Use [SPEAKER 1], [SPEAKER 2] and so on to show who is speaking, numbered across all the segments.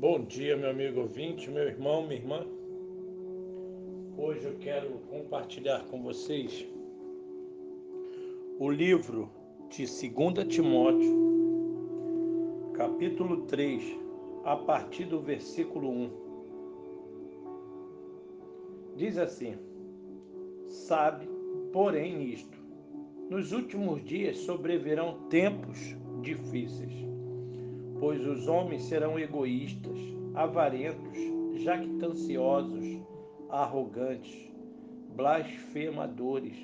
[SPEAKER 1] Bom dia, meu amigo ouvinte, meu irmão, minha irmã. Hoje eu quero compartilhar com vocês o livro de 2 Timóteo, capítulo 3, a partir do versículo 1. Diz assim: Sabe, porém, isto: nos últimos dias sobrevirão tempos difíceis pois os homens serão egoístas, avarentos, jactanciosos, arrogantes, blasfemadores,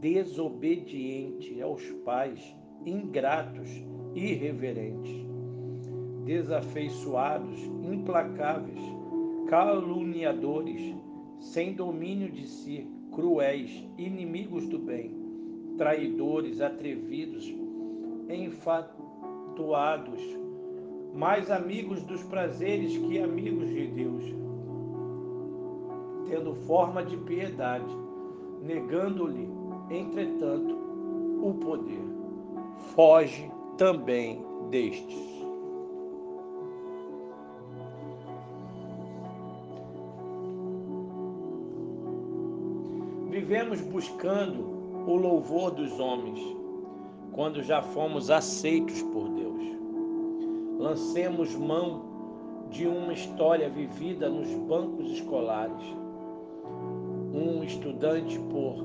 [SPEAKER 1] desobedientes aos pais, ingratos, irreverentes, desafeiçoados, implacáveis, caluniadores, sem domínio de si, cruéis, inimigos do bem, traidores, atrevidos, enfatuados, mais amigos dos prazeres que amigos de Deus, tendo forma de piedade, negando-lhe, entretanto, o poder. Foge também destes. Vivemos buscando o louvor dos homens, quando já fomos aceitos por Deus lancemos mão de uma história vivida nos bancos escolares. Um estudante, por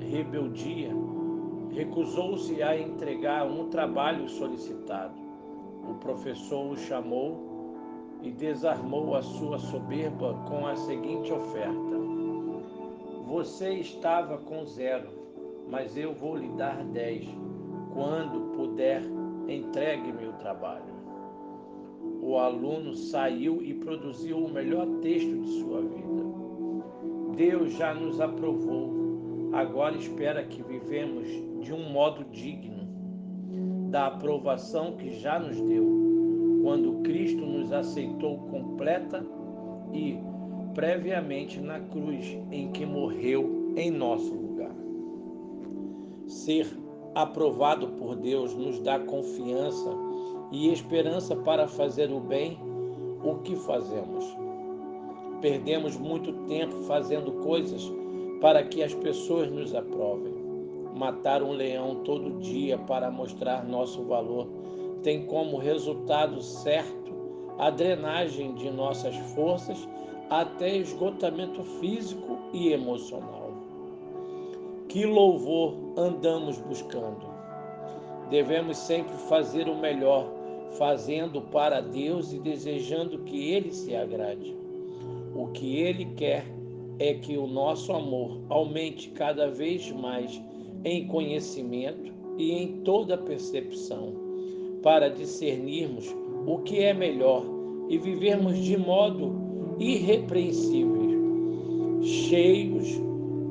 [SPEAKER 1] rebeldia, recusou-se a entregar um trabalho solicitado. O professor o chamou e desarmou a sua soberba com a seguinte oferta: Você estava com zero, mas eu vou lhe dar dez. Quando puder, entregue-me o trabalho o aluno saiu e produziu o melhor texto de sua vida. Deus já nos aprovou, agora espera que vivemos de um modo digno da aprovação que já nos deu, quando Cristo nos aceitou completa e previamente na cruz em que morreu em nosso lugar. Ser aprovado por Deus nos dá confiança e esperança para fazer o bem, o que fazemos? Perdemos muito tempo fazendo coisas para que as pessoas nos aprovem. Matar um leão todo dia para mostrar nosso valor tem como resultado certo a drenagem de nossas forças até esgotamento físico e emocional. Que louvor andamos buscando? Devemos sempre fazer o melhor, fazendo para Deus e desejando que Ele se agrade. O que Ele quer é que o nosso amor aumente cada vez mais em conhecimento e em toda percepção, para discernirmos o que é melhor e vivermos de modo irrepreensível, cheios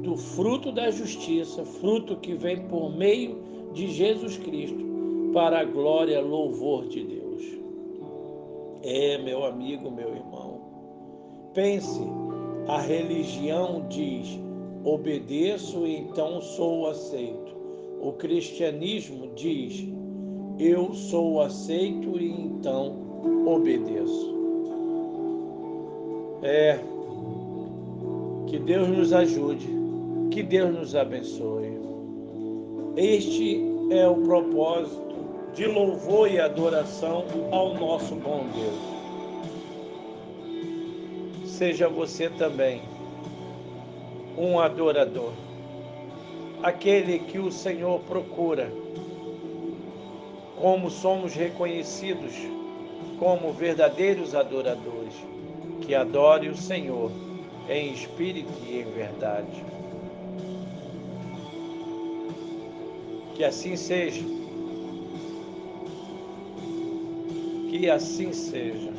[SPEAKER 1] do fruto da justiça, fruto que vem por meio de Jesus Cristo para a glória louvor de Deus. É, meu amigo, meu irmão, pense, a religião diz: obedeço então sou aceito. O cristianismo diz: eu sou aceito e então obedeço. É, que Deus nos ajude, que Deus nos abençoe. Este é o propósito de louvor e adoração ao nosso bom Deus. Seja você também um adorador, aquele que o Senhor procura, como somos reconhecidos como verdadeiros adoradores, que adore o Senhor em espírito e em verdade. Que assim seja. Que assim seja.